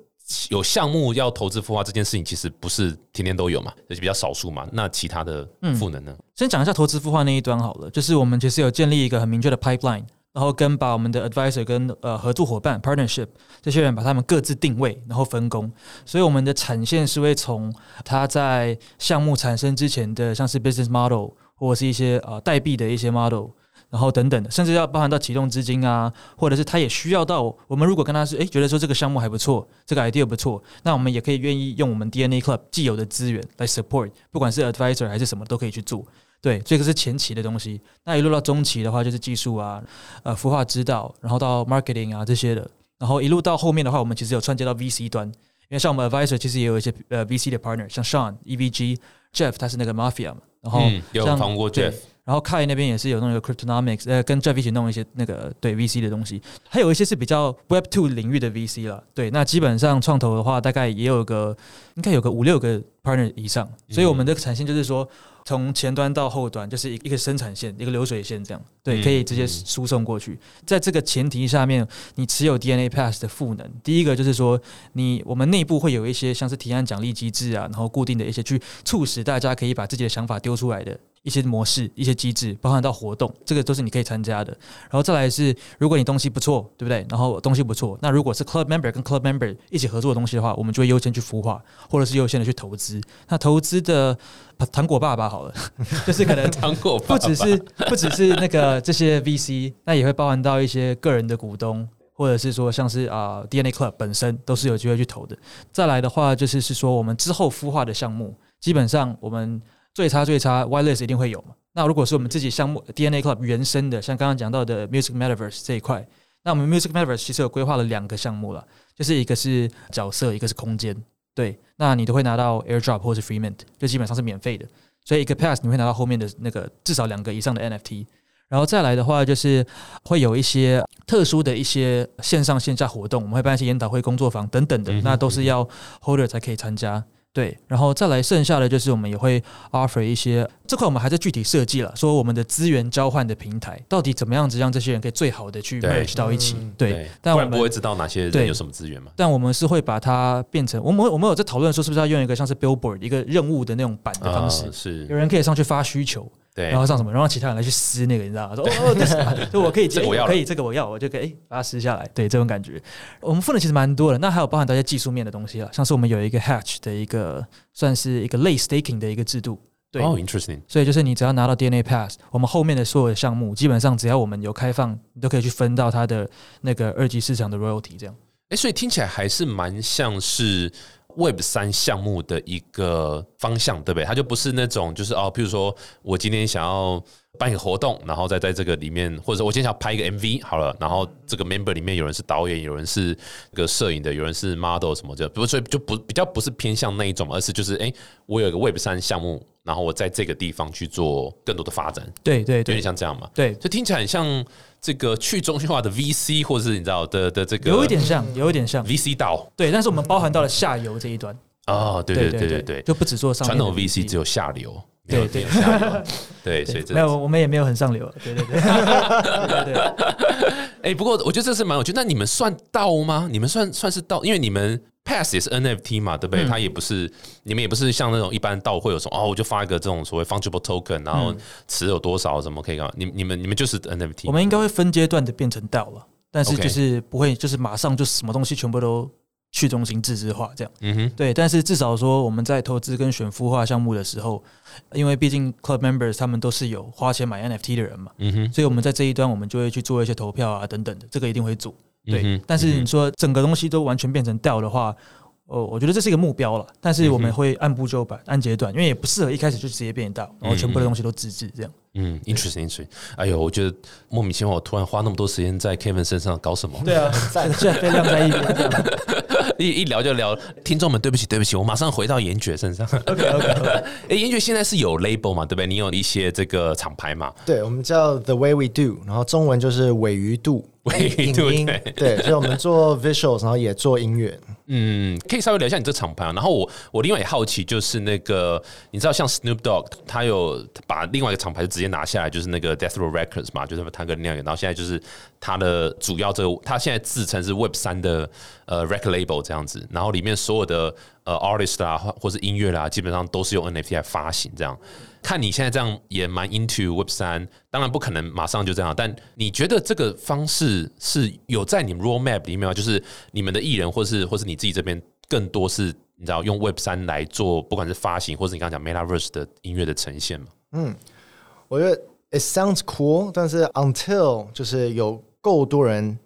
有项目要投资孵化这件事情，其实不是天天都有嘛，而且比较少数嘛。那其他的赋能呢？先讲一下投资孵化那一端好了，就是我们其实有建立一个很明确的 pipeline，然后跟把我们的 advisor 跟呃合作伙伴 partnership 这些人把他们各自定位，然后分工。所以我们的产线是会从它在项目产生之前的，像是 business model 或者是一些呃代币的一些 model。然后等等的，甚至要包含到启动资金啊，或者是他也需要到我们如果跟他是诶觉得说这个项目还不错，这个 idea 不错，那我们也可以愿意用我们 DNA Club 既有的资源来 support，不管是 advisor 还是什么都可以去做。对，这个是前期的东西。那一路到中期的话，就是技术啊，呃，孵化指导，然后到 marketing 啊这些的，然后一路到后面的话，我们其实有串接到 VC 端，因为像我们 advisor 其实也有一些呃 VC 的 partner，像 Sean、EVG、Jeff 他是那个 Mafia 嘛，然后嗯，有访过 Jeff，然后 Kai 那边也是有弄一个 Cryptonomics，呃，跟 Jeff 一起弄一些那个对 VC 的东西，还有一些是比较 Web Two 领域的 VC 了。对，那基本上创投的话，大概也有个应该有个五六个 partner 以上，所以我们的产线就是说，从前端到后端就是一一个生产线，一个流水线这样，对，嗯可以直接输送过去。在这个前提下面，你持有 DNA Pass 的赋能，第一个就是说，你我们内部会有一些像是提案奖励机制啊，然后固定的一些去促使大家可以把自己的想法丢出来的一些模式、一些机制，包含到活动，这个都是你可以参加的。然后再来是，如果你东西不错，对不对？然后东西不错，那如果是 club member 跟 club member 一起合作的东西的话，我们就会优先去孵化，或者是优先的去投资。那投资的糖果爸爸好了，就是可能 糖果不只是不只是那个这些 VC，那也会包含到一些个人的股东，或者是说像是啊、DNA Club 本身都是有机会去投的。再来的话，就是是说我们之后孵化的项目，基本上我们最差最差 Wireless 一定会有嘛。那如果是我们自己项目 DNA Club 原生的，像刚刚讲到的 Music Metaverse 这一块，那我们 Music Metaverse 其实有规划了两个项目了，就是一个是角色，一个是空间。对，那你都会拿到 AirDrop 或是 Free Mint，就基本上是免费的。所以一个 pass 你会拿到后面的那个至少两个以上的 NFT，然后再来的话就是会有一些特殊的一些线上线下活动，我们会办一些研讨会、工作坊等等的那都是要 holder 才可以参加。对，然后再来剩下的就是我们也会 offer 一些这块我们还在具体设计了，说我们的资源交换的平台到底怎么样子让这些人可以最好的去对 merge 到一起嗯。对，但我们不然不会知道哪些人有什么资源嘛。但我们是会把它变成，我们我们有在讨论说是不是要用一个像是 billboard 一个任务的那种版的方式啊，是有人可以上去发需求，对然后上什么，然后让其他人来去撕那个，你知道吗？说哦哦，这是就我可以，这个我要可以，这个我要，我就可以哎把它撕下来，对这种感觉。我们分的其实蛮多的，那还有包含到一些技术面的东西了，像是我们有一个 Hatch 的一个算是一个类 staking 的一个制度，对。哦，interesting，所以就是你只要拿到 DNA Pass，我们后面的所有的项目，基本上只要我们有开放，你都可以去分到它的那个二级市场的 royalty 这样。哎，所以听起来还是蛮像是 Web 三项目的一个方向，对不对？它就不是那种就是哦，譬如说我今天想要办一个活动，然后再在这个里面，或者说我今天想拍一个 MV 好了，然后这个 member 里面有人是导演，有人是个摄影的，有人是 model 什么的，不所以就不比较不是偏向那一种，而是就是哎、我有一个 Web 三项目，然后我在这个地方去做更多的发展，对对有点像这样嘛。对，就听起来很像这个去中心化的 VC，或者是你知道的的这个有一点像，有一点像，VC 道。对，但是我们包含到了下游这一端，哦，对对对对对，就不只做上传统 VC 只有下流，对对 对，所以这没有，我们也没有很上流，对对对，对对 对，哎、不过我觉得这是蛮有趣。那你们算道吗？你们算算是道，因为你们 Pass 也是 NFT 嘛，对不对？它也不是你们也不是像那种一般道会有什么哦，我就发一个这种所谓 fungible token，然后持有多少什么可以干嘛？你你们你们就是 NFT，我们应该会分阶段的变成 DAO 了，但是就是不会，就是马上就什么东西全部都去中心自治化这样。嗯哼，对，但是至少说我们在投资跟选孵化项目的时候，因为毕竟 club members 他们都是有花钱买 NFT 的人嘛，嗯哼，所以我们在这一端我们就会去做一些投票啊等等的，这个一定会做。对，嗯但是你说整个东西都完全变成 DAO 的话，哦，我觉得这是一个目标了，但是我们会按部就班、按阶段，因为也不适合一开始就直接变 DAO，然后全部的东西都自治这样。嗯，interesting interesting。哎呦，我觉得莫名其妙，我突然花那么多时间在 Kevin 身上搞什么？对啊，现在被晾在一边这样。一一聊就聊，听众们对不起对不起，我马上回到严爵身上。OK OK OK，哎，严爵现在是有 label 嘛，对不对？你有一些这个厂牌嘛？对，我们叫 The Way We Do，然后中文就是尾鱼度，影音对对，所以我们做 visuals，然后也做音乐。嗯，可以稍微聊一下你这厂牌啊。然后我我另外也好奇，就是那个你知道像 Snoop Dogg，他有把另外一个厂牌就直接拿下来，就是那个 Death Row Records 嘛，就是他跟那样，然后现在就是他的主要这个，他现在自称是 Web 三的呃 record label 这样子，然后里面所有的呃 artist 啊，或或是音乐啦、基本上都是用 NFT 来发行这样。看你现在这样也蛮 into Web 三，当然不可能马上就这样，但你觉得这个方式是有在你们 roadmap 里面吗？就是你们的艺人，或是或是你自己这边更多是你知道用 Web 三来做，不管是发行，或是你刚刚讲 Metaverse 的音乐的呈现嘛？我觉得 it sounds cool，但是 until 就是有够多人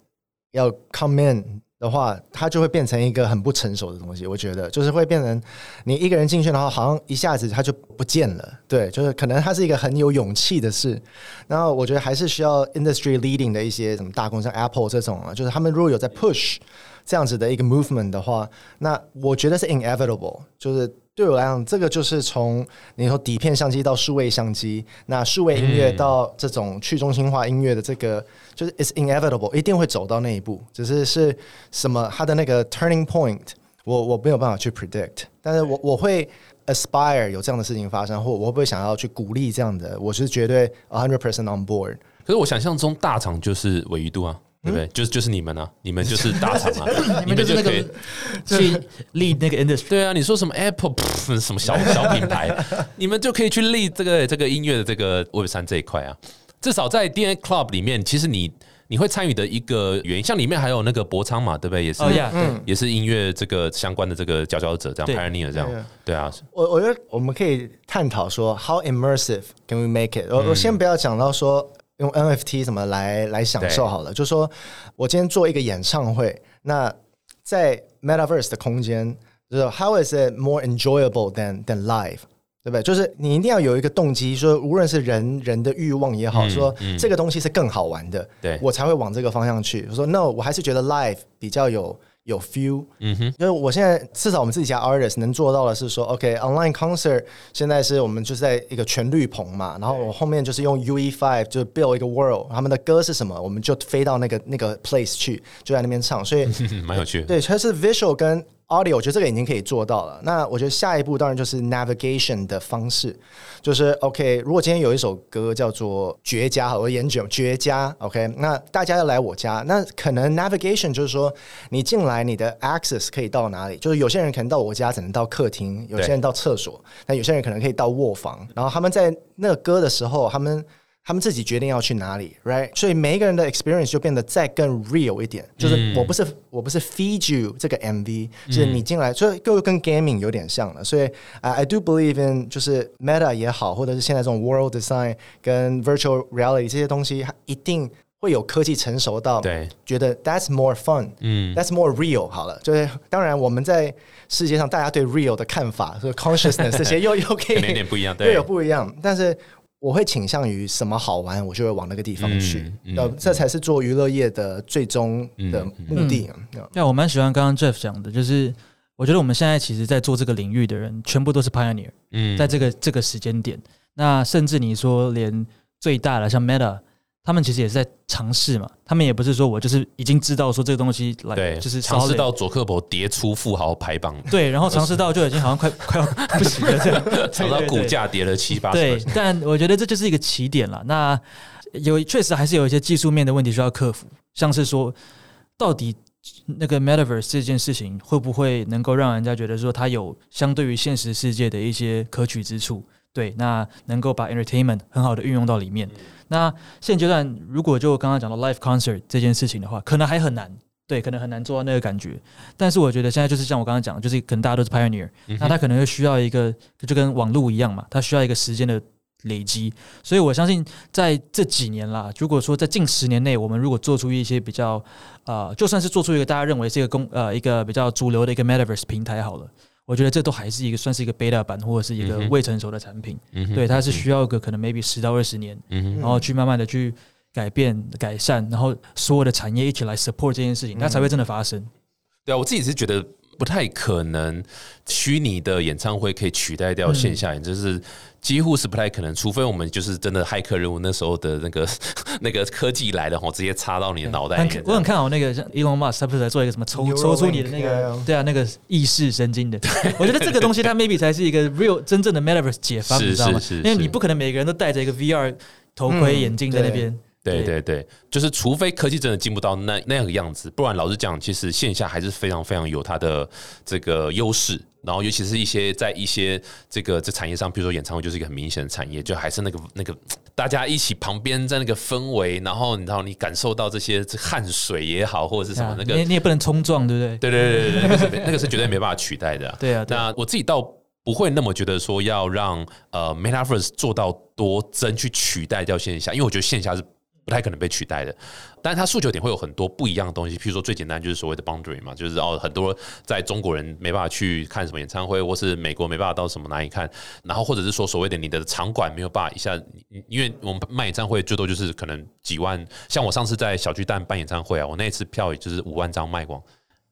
要 come in 的话，它就会变成一个很不成熟的东西。我觉得就是会变成你一个人进去，然后好像一下子它就不见了。对，就是可能它是一个很有勇气的事。然后我觉得还是需要 industry leading 的一些什么大公司，像 Apple 这种啊，就是他们如果有在 push 这样子的一个 movement 的话，那我觉得是 inevitable，就是对我来讲，这个就是从你说底片相机到数位相机，那数位音乐到这种去中心化音乐的这个，就是 it's inevitable，一定会走到那一步，只是是什么它的那个 turning point，我我没有办法去 predict，但是我我会 aspire 有这样的事情发生，或我会不会想要去鼓励这样的，我是绝对 hundred percent on board。可是我想象中大厂就是尾鱼度啊，对不对？就是就是你们啊，你们就是大厂啊，你们就可以。去 lead 那个 industry。对啊，你说什么 Apple 噗什么小小品牌，你们就可以去立这个这个音乐的这个 Web 三这一块啊。至少在 DNA Club 里面，其实你你会参与的一个原因，像里面还有那个博昌嘛，对不对？也是哦呀，对，也是音乐这个相关的这个佼佼者，这样 pioneer 这样对。啊，对啊，我我觉得我们可以探讨说，how immersive can we make it？我、我先不要讲到说用 NFT 怎么来来享受好了，就说我今天做一个演唱会，那在 Metaverse 的空间，就是 how is it more enjoyable than than live？对不对？就是你一定要有一个动机，说无论是人人的欲望也好，嗯说嗯这个东西是更好玩的，对我才会往这个方向去。我说 no，我还是觉得 live 比较有有 feel，嗯哼，因为我现在至少我们自己家 artist 能做到的是说，OK，online、concert 现在是我们就是在一个全绿棚嘛，然后我后面就是用 UE five 就 build 一个 world，他们的歌是什么，我们就飞到那个那个 place 去，就在那边唱，所以嗯 蛮有趣的。对，它是 visual 跟 audio，我觉得这个已经可以做到了。那我觉得下一步当然就是 navigation 的方式，就是 OK，如果今天有一首歌叫做《绝佳》，我研究绝佳，OK，那大家要来我家，那可能 navigation 就是说你进来，你的 access 可以到哪里？就是有些人可能到我家只能到客厅，有些人到厕所，那有些人可能可以到卧房，然后他们在那个歌的时候，他们。他们自己决定要去哪里，right？所以每一个人的 experience 就变得再更 real 一点。就是我不是、我不是 feed you 这个 MV，就是你进来，所以就跟 gaming 有点像了。所以啊、i do believe in 就是 meta 也好，或者是现在这种 world design 跟 virtual reality 这些东西，它一定会有科技成熟到对，觉得 that's more fun，嗯，That's more real。好了，就是当然我们在世界上大家对 real 的看法，所以 consciousness 这些又又可以可能有点不一样，又有对，不一样，但是我会倾向于什么好玩，我就会往那个地方去嗯，嗯呃，这才是做娱乐业的最终的目的。嗯对，我蛮喜欢刚刚 Jeff 讲的，就是我觉得我们现在其实在做这个领域的人，全部都是 pioneer，嗯在这个这个时间点，那甚至你说连最大的像 Meta。他们其实也是在尝试嘛，他们也不是说我就是已经知道说这个东西来，对，就是尝试到佐克伯跌出富豪排榜，对，然后尝试到就已经好像快快要不行了这样，尝到股价跌了七八十对但我觉得这就是一个起点了。那有确实还是有一些技术面的问题需要克服，像是说到底那个 metaverse 这件事情会不会能够让人家觉得说它有相对于现实世界的一些可取之处？对，那能够把 entertainment 很好的运用到里面。那现阶段如果就刚刚讲到 live concert 这件事情的话，可能还很难。对，可能很难做到那个感觉，但是我觉得现在就是像我刚刚讲的，就是可能大家都是 pioneer，、那他可能会需要一个，就跟网络一样嘛，他需要一个时间的累积，所以我相信在这几年啦，如果说在近十年内，我们如果做出一些比较，呃，就算是做出一个大家认为是一个公呃一个比较主流的一个 metaverse 平台好了，我觉得这都还是一个算是一个 beta 版或者是一个未成熟的产品，嗯对，它是需要一个可能 maybe 十到二十年，嗯然后去慢慢的去改变改善，然后所有的产业一起来 support 这件事情，它才会真的发生。对啊，我自己是觉得不太可能，虚拟的演唱会可以取代掉线下演，就是几乎是不太可能，除非我们就是真的骇客任务那时候的那个 那个科技来了吼，直接插到你的脑袋里面。很我很看好那个像 Elon Musk，他不是在做一个什么抽 Neuralink，抽出你的那个 yeah 对啊那个意识神经的，我觉得这个东西它 maybe 才是一个 real 真正的 metaverse 解放，是你知道吗？是是因为你是不可能每个人都戴着一个 VR 头盔嗯眼镜在那边。对对对，就是除非科技真的进步到那那样的样子，不然老实讲，其实线下还是非常非常有它的这个优势。然后尤其是一些在一些这个这产业上，比如说演唱会就是一个很明显的产业，就还是那个那个大家一起旁边在那个氛围，然后你知道你感受到这些这汗水也好，或者是什么那个啊你你也不能冲撞，对不对？对对对对，那个是那个是绝对没办法取代的、对啊，对啊那我自己倒不会那么觉得说要让呃 Metaverse 做到多真去取代掉线下，因为我觉得线下是不太可能被取代的。但是它诉求点会有很多不一样的东西，譬如说最简单就是所谓的 boundary 嘛，就是哦很多在中国人没办法去看什么演唱会，或是美国没办法到什么哪里看，然后或者是说所谓的你的场馆没有办法一下，因为我们卖演唱会最多就是可能几万，像我上次在小巨蛋办演唱会啊，我那次票也就是五万张卖光。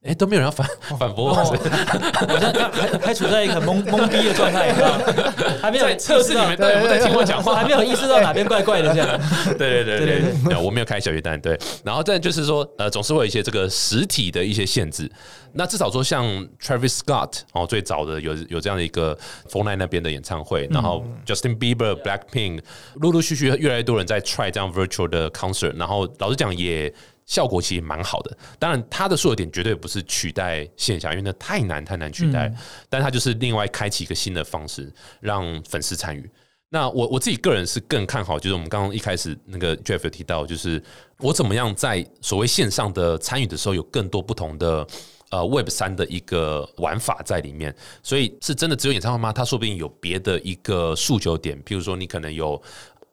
哎，都没有人要反 反驳我，好像还还处在一个很懵懵逼的状态，你知道吗？还没有测试你们到底有没有在听我讲话还。没有意识到哪边怪怪的这样。对对对对对对，我没有开小鱼蛋，对。然后再就是说，呃，总是会有一些这个实体的一些限制。那至少说，像 Travis Scott 哦，最早的有有这样的一个 f o r n i 那边的演唱会，然后 Justin Bieber、Blackpink，陆陆续续越来越多人在 try 这样 virtual 的 concert，然后老实讲也。效果其实蛮好的，当然它的诉求点绝对不是取代线下，因为那太难太难取代，但它就是另外开启一个新的方式，让粉丝参与。那我我自己个人是更看好，就是我们刚刚一开始那个 Jeff 有提到，就是我怎么样在所谓线上的参与的时候，有更多不同的呃 Web 三的一个玩法在里面。所以是真的只有演唱会吗？它说不定有别的一个诉求点，譬如说你可能有。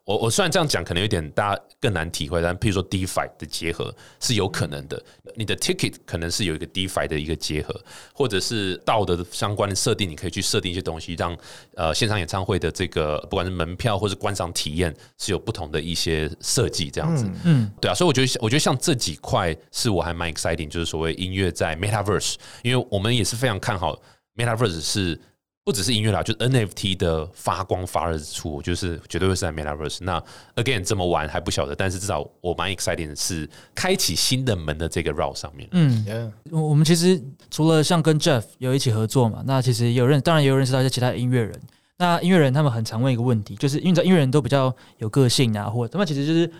我我虽然这样讲可能有点大家更难体会，但譬如说 DeFi 的结合是有可能的。你的 ticket 可能是有一个 DeFi 的一个结合，或者是道德的相关的设定，你可以去设定一些东西，让呃线上演唱会的这个不管是门票或是观赏体验是有不同的一些设计，这样子。嗯，对啊，所以我觉得我觉得像这几块是我还蛮 exciting，就是所谓音乐在 Metaverse，因为我们也是非常看好 Metaverse 是。不只是音乐啦，就是 NFT 的发光发热之处，就是绝对会是在 Metaverse。那 again 这么玩还不晓得，但是至少我蛮 exciting 的是开启新的门的这个 route 上面。嗯我我们其实除了像跟 Jeff 有一起合作嘛，那其实也有认，当然也有认识到一些其他的音乐人。那音乐人他们很常问一个问题，就是因为在音乐人都比较有个性啊，或他们其实就是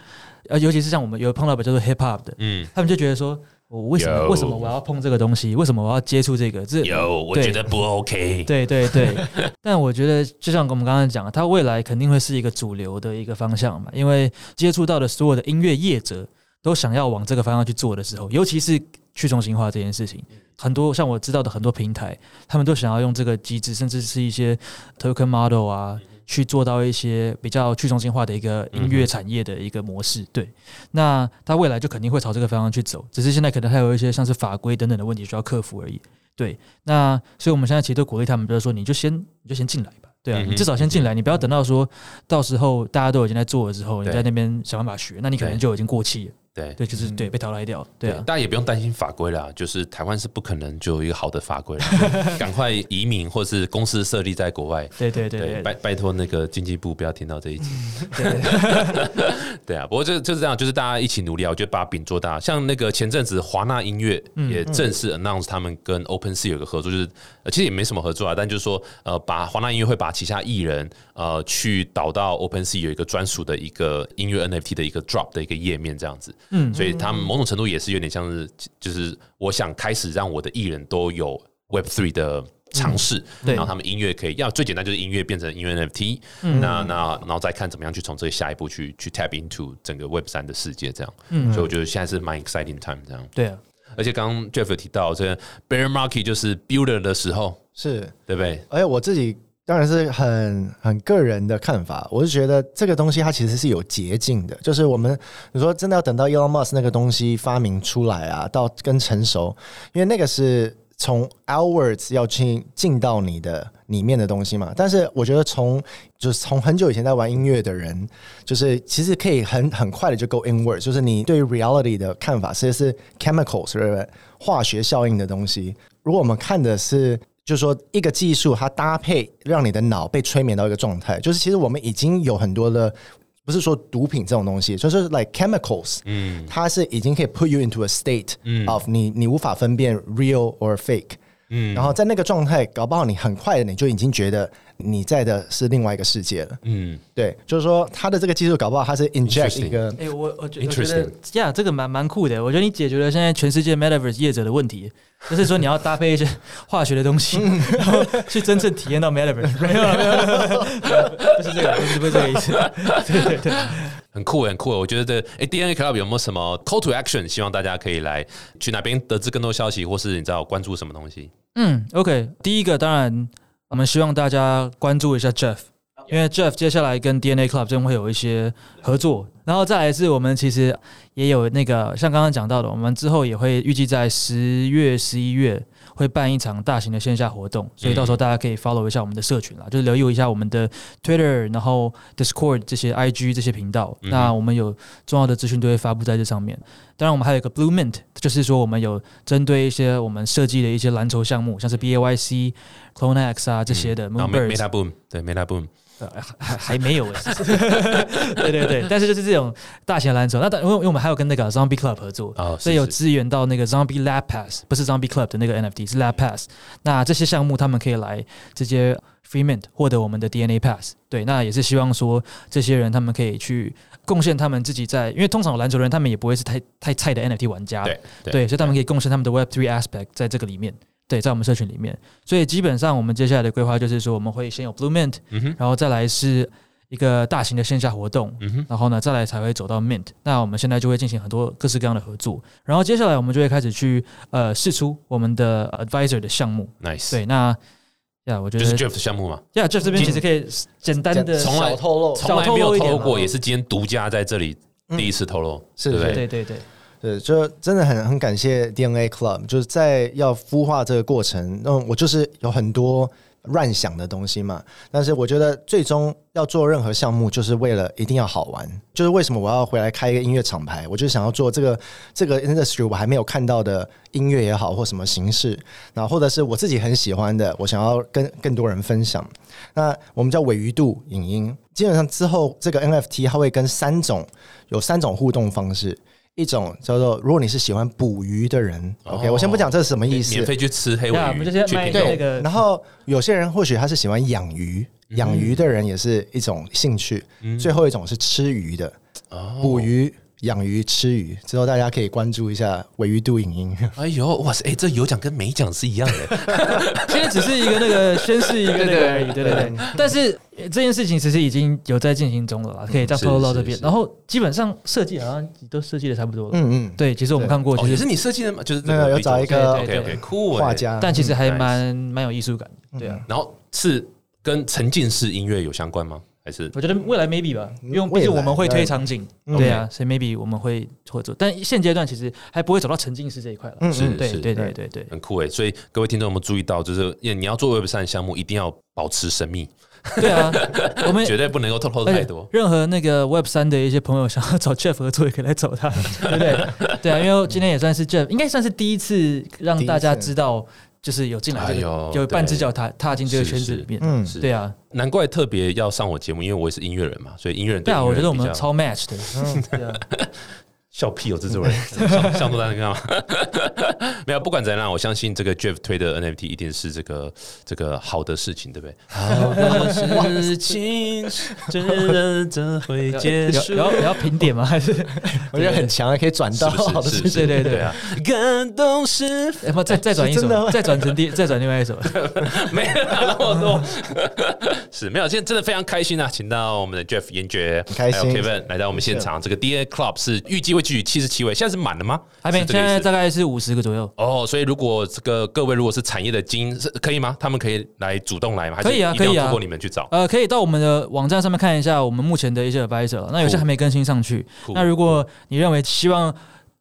呃，尤其是像我们有碰到比较多 hip hop 的，嗯，他们就觉得说，我为什么有为什么我要碰这个东西？为什么我要接触这个？这有，我觉得不 OK。对对对，但我觉得就像我们刚刚讲的，它未来肯定会是一个主流的一个方向嘛，因为接触到的所有的音乐业者都想要往这个方向去做的时候，尤其是去中心化这件事情，很多像我知道的很多平台，他们都想要用这个机制，甚至是一些 token model 啊。去做到一些比较去中心化的一个音乐产业的一个模式，对，那它未来就肯定会朝这个方向去走，只是现在可能还有一些像是法规等等的问题需要克服而已。对，那所以我们现在其实都鼓励他们，就是说你就先你就先进来吧，对啊，你至少先进来，你不要等到说到时候大家都已经在做了之后，你在那边想办法学，那你可能就已经过气了。对对，就是对被淘汰掉。对啊，大家也不用担心法规啦，就是台湾是不可能就有一个好的法规了，赶快移民或是公司设立在国外。对对对对拜拜托那个经济部不要听到这一集。对，啊，不过就就是这样，就是大家一起努力啊，我觉得把饼做大。像那个前阵子华纳音乐也正式 announce 他们跟 OpenSea 有个合作，就是呃其实也没什么合作啊，但就是说呃，把华纳音乐会把旗下艺人呃去导到 OpenSea 有一个专属的一个音乐 NFT 的一个 drop 的一个页面这样子。嗯。所以他们某种程度也是有点像是，就是我想开始让我的艺人都有 Web Three 的尝试，对。然后他们音乐可以要最简单就是音乐变成音乐 NFT，、嗯。那那然后再看怎么样去从这下一步去去 tap into 整个 Web 三的世界这样，嗯。所以我觉得现在是蛮 exciting time 这样，对啊，而且刚刚 Jeff 有提到这个 bear market 就是 builder 的时候，是，对不对？而且我自己当然是很很个人的看法，我是觉得这个东西它其实是有捷径的，就是我们你说真的要等到 Elon Musk 那个东西发明出来啊，到更成熟，因为那个是从 outwards 要去进到你的里面的东西嘛。但是我觉得从就是从很久以前在玩音乐的人，就是其实可以很很快的就 go inward，就是你对 reality 的看法其实是 chemicals 对不对？化学效应的东西。如果我们看的是就是说，一个技术它搭配让你的脑被催眠到一个状态，就是其实我们已经有很多的，不是说毒品这种东西，就是 like chemicals，嗯，它是已经可以 put you into a state of 你你无法分辨 real or fake，嗯，然后在那个状态，搞不好你很快的你就已经觉得你在的是另外一个世界了，嗯，对，就是说它的这个技术搞不好它是 inject 一个哎，我我觉我觉 Interesting 得呀，这个蛮蛮酷的。我觉得你解决了现在全世界 Metaverse 业者的问题，就是说你要搭配一些化学的东西，然后去真正体验到 Metaverse。没有了，没有。了，不是这个，不是不是这个意思。对对对，很酷很酷。我觉得，哎，DNA Club 有没有什么 call to action？希望大家可以来去哪边得知更多消息，或是你知道关注什么东西？嗯，OK，第一个当然我们希望大家关注一下 Jeff，因为 Jeff 接下来跟 DNA Club 将会有一些合作，然后再来是我们其实也有那个像刚刚讲到的，我们之后也会预计在十月、十一月会办一场大型的线下活动，所以到时候大家可以 follow 一下我们的社群啦，就是留意一下我们的 Twitter，然后 Discord 这些 IG 这些频道，那我们有重要的资讯都会发布在这上面。当然，我们还有一个 Blue Mint，就是说我们有针对一些我们设计的一些蓝筹项目，像是 BAYC、Clone X 啊这些的然后 Moonbirds，Meta Boom，对 Meta Boom，呃还还没有 哎，对对对，但是就是这种大型的篮球，那当因为因为我们还有跟那个 Zombie Club 合作，哦所以有支援到那个 Zombie Lab Pass，不是 Zombie Club 的那个 NFT，是 Lab Pass。那这些项目他们可以来直接 Free Mint 获得我们的 DNA Pass。对，那也是希望说这些人他们可以去贡献他们自己在，因为通常有篮球人他们也不会是太太菜的 NFT 玩家，对对对，所以他们可以贡献他们的 Web Three aspect 在这个里面。对，在我们社群里面，所以基本上我们接下来的规划就是说，我们会先有 Blue Mint，、嗯哼。然后再来是一个大型的线下活动，嗯哼，然后呢，再来才会走到 Mint。那我们现在就会进行很多各式各样的合作，然后接下来我们就会开始去呃试出我们的 Advisor 的项目。，nice，对，那呀，我觉得就是 Jeff 的项目嘛，呀，Jeff 这边其实可以简单的从来透露，从来没有透露过，也是今天独家在这里第一次透露，是对不对？对对对，对，就真的很很感谢 DNA Club，就是在要孵化这个过程，那我就是有很多乱想的东西嘛。但是我觉得最终要做任何项目，就是为了一定要好玩。就是为什么我要回来开一个音乐厂牌，我就想要做这个这个 industry 我还没有看到的音乐也好，或什么形式，然后或者是我自己很喜欢的，我想要跟更多人分享。那我们叫尾鱼度影音，基本上之后这个 NFT 它会跟三种有三种互动方式。一种叫做，如果你是喜欢捕鱼的人、哦 o k 我先不讲这是什么意思。免，费去吃黑尾鱼我们这些鱼，去卖品种。那个然后有些人或许他是喜欢养鱼，养鱼的人也是一种兴趣。最后一种是吃鱼的，哦。捕鱼、养鱼、吃鱼。之后大家可以关注一下尾鱼度影音。哎呦，哇塞，哎，这有奖跟没奖是一样的，现在只是一个那个宣示一个那个而已，对对对。但是呃这件事情其实已经有在进行中了啦，可以这样是透露到这边。然后基本上设计好像都设计的差不多了。嗯嗯，对，其实我们看过，哦，其实也是你设计的嘛？就是这那个有找一个对对酷画，家，但其实还蛮蛮有艺术感的。对啊，然后是跟沉浸式音乐有相关吗？还是？我觉得未来 maybe 吧，因为毕竟我们会推场景，嗯。对啊，所以 maybe 我们会合作，但现阶段其实还不会走到沉浸式这一块了。嗯是对对对。对对。很酷诶？所以各位听众有没有注意到，就是你要做 Web 三项目，一定要保持神秘，对啊，我们绝对不能够透露太多。任何那个 Web 三的一些朋友想要找 Jeff 合作，也可以来找他，对不对？对啊，因为今天也算是 Jeff，应该算是第一次让大家知道，就是有进来这个哎呦有半只脚踏踏进这个圈子里面。嗯，是对啊，难怪特别要上我节目，因为我也是音乐人嘛，所以音乐人对啊，我觉得我们超 match 的。对啊，笑屁哦，制作人 笑笑多大在干嘛？没有，不管怎样，我相信这个 Jeff 推的 NFT 一定是这个这个好的事情，对不对？好的事情真的会结束。然后也要评点吗？还是我觉得很强啊，可以转到是不是？好的事情。是？对对对啊！感动是要不再再转一首，再转成第再转另外一首。没有那么多，是没有。现在真的非常开心啊，请到我们的 Jeff 严爵，很开心还有 Kevin 来到我们现场。这个 DNA Club 是预计会继续七十七位，现在是满了吗？还没，现在大概是五十个左右。哦，所以如果这个各位如果是产业的精英，是可以吗？他们可以来主动来吗？还是可以啊可以啊通过你们去找。呃，可以到我们的网站上面看一下我们目前的一些 advisor，那有些还没更新上去。那如果你认为希望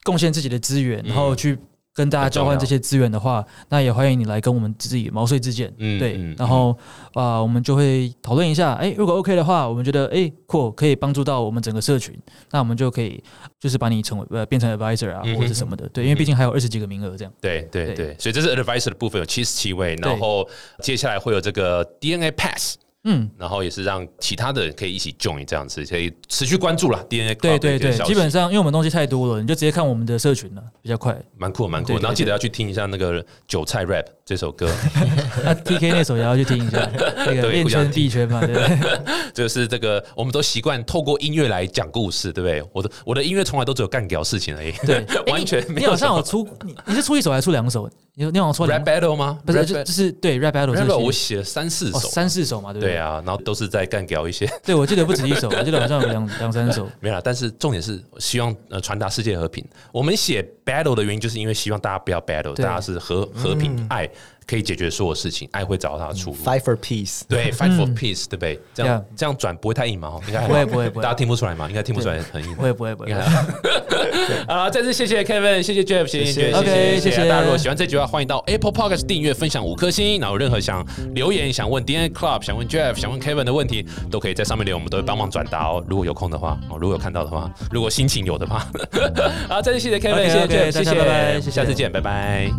贡献自己的资源，然后去跟大家交换这些资源的话，那也欢迎你来跟我们自己毛遂自荐。对嗯对，然后啊、我们就会讨论一下，哎，如果 OK 的话，我们觉得哎酷，可以帮助到我们整个社群，那我们就可以就是把你成为呃变成 advisor 啊，嗯或者是什么的。对，因为毕竟还有二十几个名额这样。对对对对，所以这是 advisor 的部分有七十七位，然后接下来会有这个 DNA Pass。嗯，然后也是让其他的人可以一起 join 这样子，可以持续关注啦 DNA 对对对，一个消息基本上因为我们东西太多了，你就直接看我们的社群了，比较快。蛮酷蛮酷对。对然后记得要去听一下那个韭菜 rap 这首歌，那 TK 那首也要去听一下，那个链对互相圈币圈嘛，对不对？就是这个我们都习惯透过音乐来讲故事，对不对？我的我的音乐从来都只有干屌事情而已，对，完全没有你好像什么有出，你你是出一首还是出两首？你你好像出 rap 两 battle 吗？不是就就是对 rap battle 这 rap battle 我写了三四哦首，三四首嘛，对不对？对啊，然后都是在干屌一些对，我记得不止一首，我记得好像有两两三首。没有啦，但是重点是希望呃传达世界和平。我们写 battle 的原因，就是因为希望大家不要 battle，大家是和和平、爱可以解决所有事情，爱会找到它的出路。Fight for peace。对，fight for peace，对不对？这样 Yeah 这样转不会太硬嘛？哦应该不会不会不会大家听不出来嘛？应该听不出来很硬。不会不会不会应该，还 好好了，再次谢谢 Kevin，谢谢 Jeff，谢谢谢谢谢谢大家如果喜欢这句话，欢迎到 Apple Podcast 订阅、分享五颗星。然后任何想留言、想问 DNA Club、想问 Jeff、想问 Kevin 的问题，都可以在上面留言，我们都会帮忙转达哦。如果有空的话，哦，如果有看到的话，如果心情有的话，好，再次谢谢 Kevin，谢谢拜谢谢下次见，拜拜。